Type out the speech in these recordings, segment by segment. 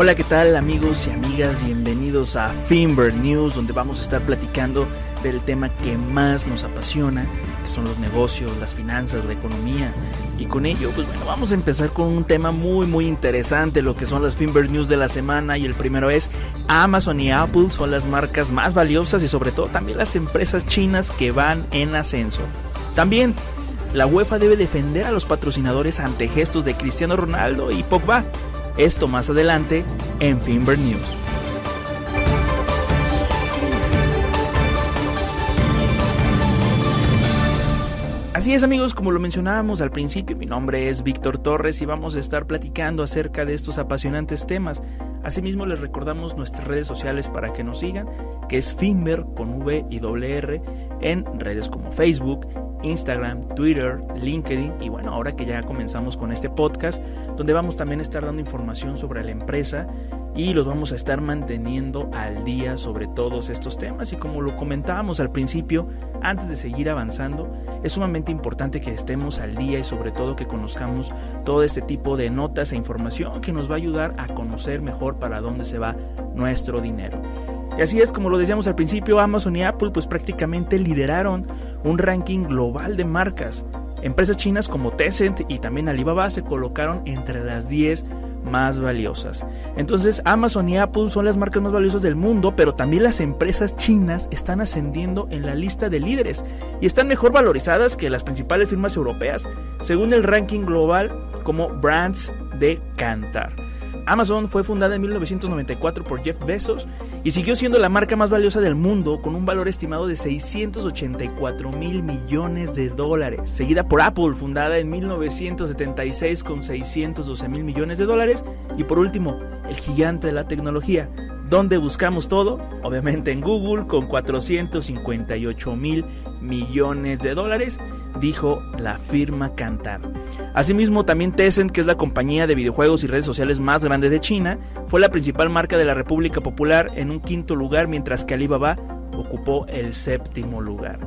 Hola, ¿qué tal amigos y amigas? Bienvenidos a Finber News, donde vamos a estar platicando del tema que más nos apasiona, que son los negocios, las finanzas, la economía. Y con ello, pues bueno, vamos a empezar con un tema muy muy interesante, lo que son las Finber News de la semana. Y el primero es Amazon y Apple son las marcas más valiosas y sobre todo también las empresas chinas que van en ascenso. También la UEFA debe defender a los patrocinadores ante gestos de Cristiano Ronaldo y Pogba. Esto más adelante en Finber News. Así es amigos, como lo mencionábamos al principio, mi nombre es Víctor Torres y vamos a estar platicando acerca de estos apasionantes temas. Asimismo les recordamos nuestras redes sociales para que nos sigan, que es Finber con V y R en redes como Facebook, Instagram, Twitter, LinkedIn y bueno, ahora que ya comenzamos con este podcast, donde vamos también a estar dando información sobre la empresa y los vamos a estar manteniendo al día sobre todos estos temas. Y como lo comentábamos al principio, antes de seguir avanzando, es sumamente importante que estemos al día y sobre todo que conozcamos todo este tipo de notas e información que nos va a ayudar a conocer mejor para dónde se va nuestro dinero. Y así es como lo decíamos al principio, Amazon y Apple pues prácticamente lideraron un ranking global de marcas. Empresas chinas como Tencent y también Alibaba se colocaron entre las 10 más valiosas. Entonces Amazon y Apple son las marcas más valiosas del mundo, pero también las empresas chinas están ascendiendo en la lista de líderes y están mejor valorizadas que las principales firmas europeas, según el ranking global como Brands de Cantar. Amazon fue fundada en 1994 por Jeff Bezos y siguió siendo la marca más valiosa del mundo con un valor estimado de 684 mil millones de dólares. Seguida por Apple, fundada en 1976 con 612 mil millones de dólares. Y por último, el gigante de la tecnología, donde buscamos todo, obviamente en Google con 458 mil millones de dólares dijo la firma Cantar. Asimismo, también Tencent, que es la compañía de videojuegos y redes sociales más grande de China, fue la principal marca de la República Popular en un quinto lugar, mientras que Alibaba ocupó el séptimo lugar.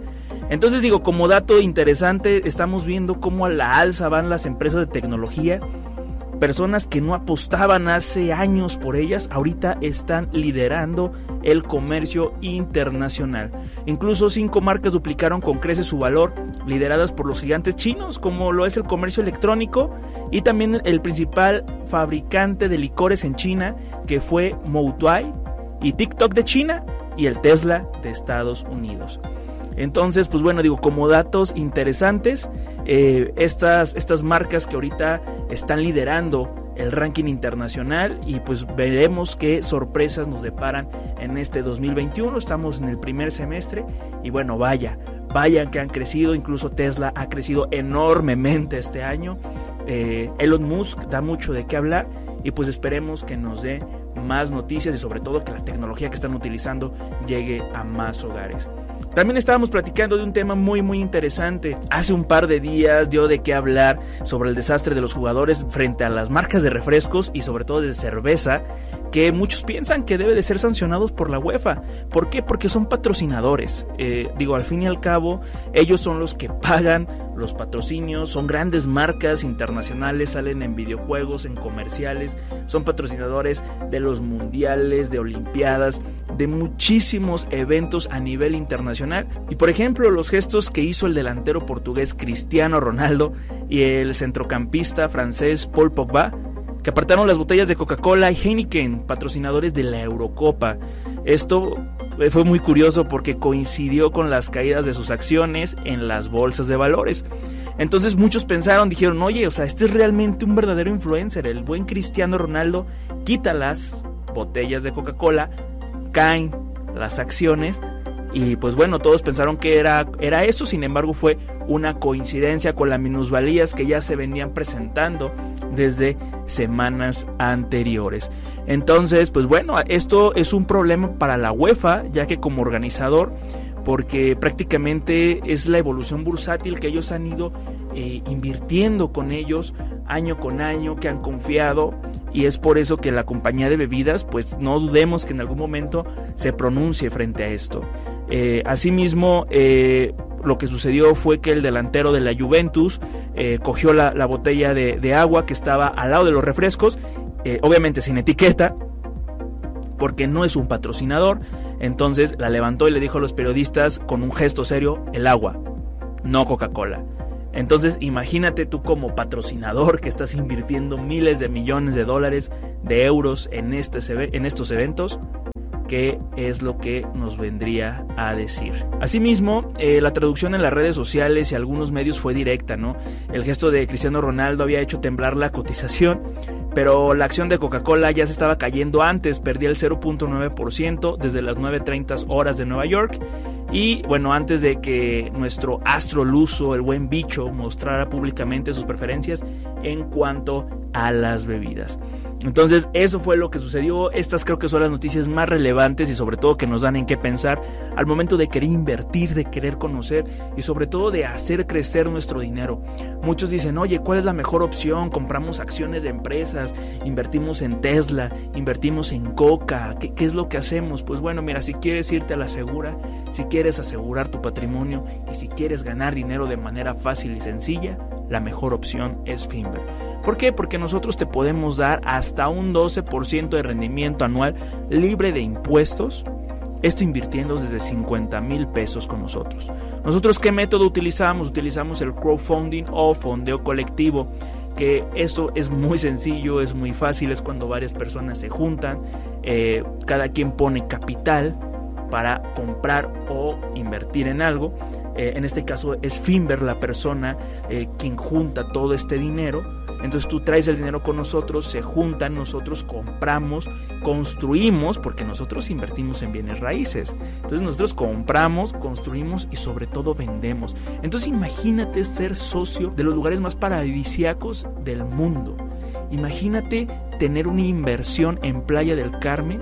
Entonces digo, como dato interesante, estamos viendo cómo a la alza van las empresas de tecnología personas que no apostaban hace años por ellas, ahorita están liderando el comercio internacional. Incluso cinco marcas duplicaron con creces su valor, lideradas por los gigantes chinos, como lo es el comercio electrónico y también el principal fabricante de licores en China, que fue Moutuai, y TikTok de China y el Tesla de Estados Unidos. Entonces, pues bueno, digo, como datos interesantes, eh, estas, estas marcas que ahorita están liderando el ranking internacional y pues veremos qué sorpresas nos deparan en este 2021. Estamos en el primer semestre y bueno, vaya, vaya que han crecido, incluso Tesla ha crecido enormemente este año. Eh, Elon Musk da mucho de qué hablar y pues esperemos que nos dé más noticias y sobre todo que la tecnología que están utilizando llegue a más hogares. También estábamos platicando de un tema muy muy interesante. Hace un par de días dio de qué hablar sobre el desastre de los jugadores frente a las marcas de refrescos y sobre todo de cerveza que muchos piensan que debe de ser sancionados por la UEFA. ¿Por qué? Porque son patrocinadores. Eh, digo, al fin y al cabo, ellos son los que pagan los patrocinios, son grandes marcas internacionales, salen en videojuegos, en comerciales, son patrocinadores de los mundiales, de olimpiadas, de muchísimos eventos a nivel internacional. Y por ejemplo, los gestos que hizo el delantero portugués Cristiano Ronaldo y el centrocampista francés Paul Pogba, que apartaron las botellas de Coca-Cola y Heineken, patrocinadores de la Eurocopa. Esto fue muy curioso porque coincidió con las caídas de sus acciones en las bolsas de valores. Entonces muchos pensaron, dijeron, oye, o sea, este es realmente un verdadero influencer. El buen Cristiano Ronaldo quita las botellas de Coca-Cola, caen las acciones y pues bueno, todos pensaron que era, era eso, sin embargo fue una coincidencia con las minusvalías que ya se venían presentando desde semanas anteriores. Entonces, pues bueno, esto es un problema para la UEFA, ya que como organizador, porque prácticamente es la evolución bursátil que ellos han ido eh, invirtiendo con ellos año con año, que han confiado y es por eso que la compañía de bebidas, pues no dudemos que en algún momento se pronuncie frente a esto. Eh, asimismo, eh, lo que sucedió fue que el delantero de la Juventus cogió la, botella de, agua que estaba al lado de los refrescos obviamente sin etiqueta, porque no es un patrocinador. Entonces la levantó y le dijo a los periodistas con un gesto serio, el agua, no Coca-Cola. Entonces imagínate tú como patrocinador que estás invirtiendo miles de millones de dólares, de euros en, este, en estos eventos, qué es lo que nos vendría a decir. Asimismo, eh, la traducción en las redes sociales y algunos medios fue directa, ¿no? El gesto de Cristiano Ronaldo había hecho temblar la cotización, pero la acción de Coca-Cola ya se estaba cayendo antes, perdía el 0.9% desde las 9.30 horas de Nueva York. Y bueno, antes de que nuestro astro luso, el buen bicho, mostrara públicamente sus preferencias en cuanto a las bebidas. Entonces, eso fue lo que sucedió. Estas creo que son las noticias más relevantes y sobre todo que nos dan en qué pensar al momento de querer invertir, de querer conocer y sobre todo de hacer crecer nuestro dinero. Muchos dicen, oye, ¿cuál es la mejor opción? Compramos acciones de empresas, invertimos en Tesla, invertimos en Coca. ¿Qué, es lo que hacemos? Pues bueno, mira, si quieres irte a la segura, si quieres asegurar tu patrimonio y si quieres ganar dinero de manera fácil y sencilla, la mejor opción es Finver. ¿Por qué? Porque nosotros te podemos dar hasta un 12% de rendimiento anual libre de impuestos. Esto invirtiendo desde 50 mil pesos con nosotros. ¿Nosotros qué método utilizamos? Utilizamos el crowdfunding o fondeo colectivo que esto es muy sencillo, es muy fácil, es cuando varias personas se juntan, eh, cada quien pone capital para comprar o invertir en algo eh, en este caso es Finver la persona eh, quien junta todo este dinero. Entonces tú traes el dinero con nosotros, se juntan, nosotros compramos, construimos, porque nosotros invertimos en bienes raíces. Entonces nosotros compramos, construimos y sobre todo vendemos. Entonces imagínate ser socio de los lugares más paradisíacos del mundo. Imagínate tener una inversión en Playa del Carmen.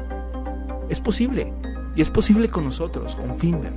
Es posible. Y es posible con nosotros, con Finver.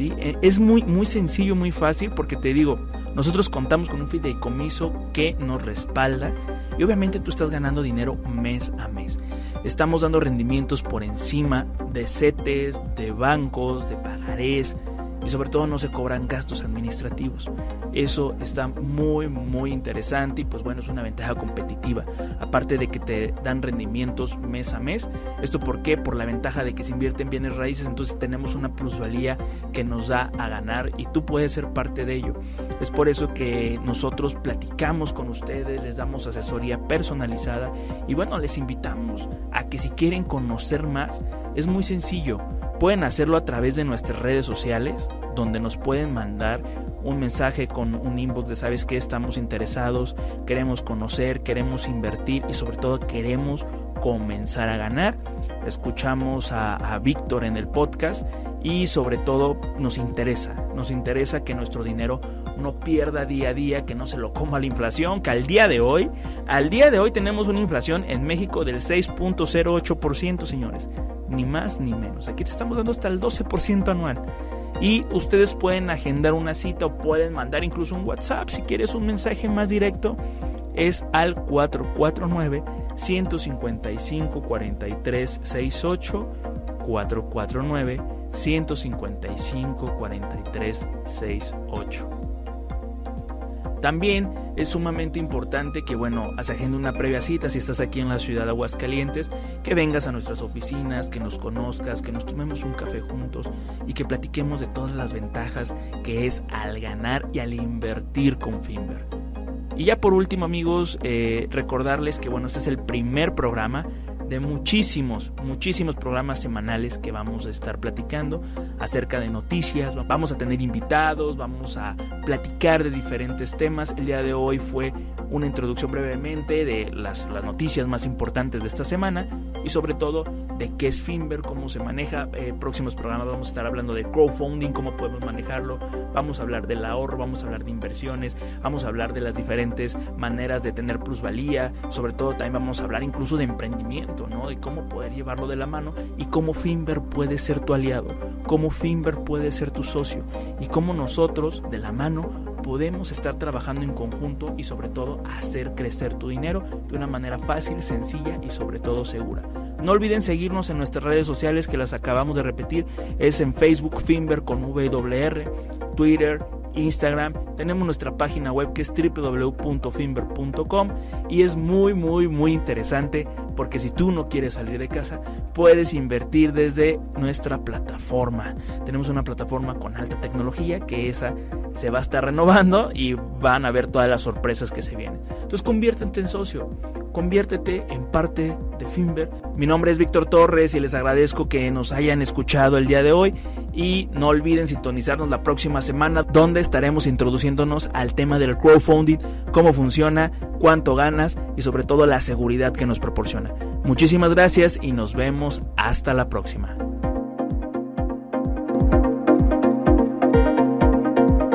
E, es muy, muy sencillo, muy fácil, porque te digo, nosotros contamos con un fideicomiso que nos respalda y obviamente tú estás ganando dinero mes a mes. Estamos dando rendimientos por encima de CETES, de bancos, de pagarés, y sobre todo no se cobran gastos administrativos. Eso está muy muy interesante y pues bueno es una ventaja competitiva. Aparte de que te dan rendimientos mes a mes. ¿Esto por qué? Por la ventaja de que se invierte en bienes raíces entonces tenemos una plusvalía que nos da a ganar y tú puedes ser parte de ello. Es por eso que nosotros platicamos con ustedes, les damos asesoría personalizada y bueno les invitamos a que si quieren conocer más es muy sencillo Pueden hacerlo a través de nuestras redes sociales, donde nos pueden mandar un mensaje con un inbox de sabes que estamos interesados, queremos conocer, queremos invertir y sobre todo queremos comenzar a ganar. Escuchamos a, a Víctor en el podcast y sobre todo nos interesa, nos interesa que nuestro dinero no pierda día a día, que no se lo coma la inflación, que al día de hoy, al día de hoy tenemos una inflación en México del 6.08%, señores ni más ni menos. Aquí te estamos dando hasta el 12% anual. Y ustedes pueden agendar una cita o pueden mandar incluso un WhatsApp si quieres un mensaje más directo. Es al 449 155 4368 449 155 4368. También es sumamente importante que, bueno, se agende una previa cita si estás aquí en la ciudad de Aguascalientes, que vengas a nuestras oficinas, que nos conozcas, que nos tomemos un café juntos y que platiquemos de todas las ventajas que es al ganar y al invertir con Finver. Y ya por último, amigos, eh, recordarles que, bueno, este es el primer programa de muchísimos, muchísimos programas semanales que vamos a estar platicando acerca de noticias, vamos a tener invitados, vamos a platicar de diferentes temas. El día de hoy fue una introducción brevemente de las, las noticias más importantes de esta semana y sobre todo de qué es Finver, cómo se maneja. Eh, próximos programas vamos a estar hablando de crowdfunding, cómo podemos manejarlo, vamos a hablar del ahorro, vamos a hablar de inversiones, vamos a hablar de las diferentes maneras de tener plusvalía, sobre todo también vamos a hablar incluso de emprendimiento de cómo poder llevarlo de la mano y cómo Finver puede ser tu aliado, cómo Finver puede ser tu socio y cómo nosotros de la mano podemos estar trabajando en conjunto y sobre todo hacer crecer tu dinero de una manera fácil, sencilla y sobre todo segura. No olviden seguirnos en nuestras redes sociales que las acabamos de repetir. Es en Facebook Finver con VWR, Twitter, Instagram, tenemos nuestra página web que es www.finver.com y es muy muy muy interesante porque si tú no quieres salir de casa puedes invertir desde nuestra plataforma. Tenemos una plataforma con alta tecnología que esa se va a estar renovando y van a ver todas las sorpresas que se vienen. Entonces conviértete en socio, conviértete en parte de Finver. Mi nombre es Víctor Torres y les agradezco que nos hayan escuchado el día de hoy y no olviden sintonizarnos la próxima semana donde estaremos introduciéndonos al tema del crowdfunding, cómo funciona, cuánto ganas y sobre todo la seguridad que nos proporciona. Muchísimas gracias y nos vemos hasta la próxima.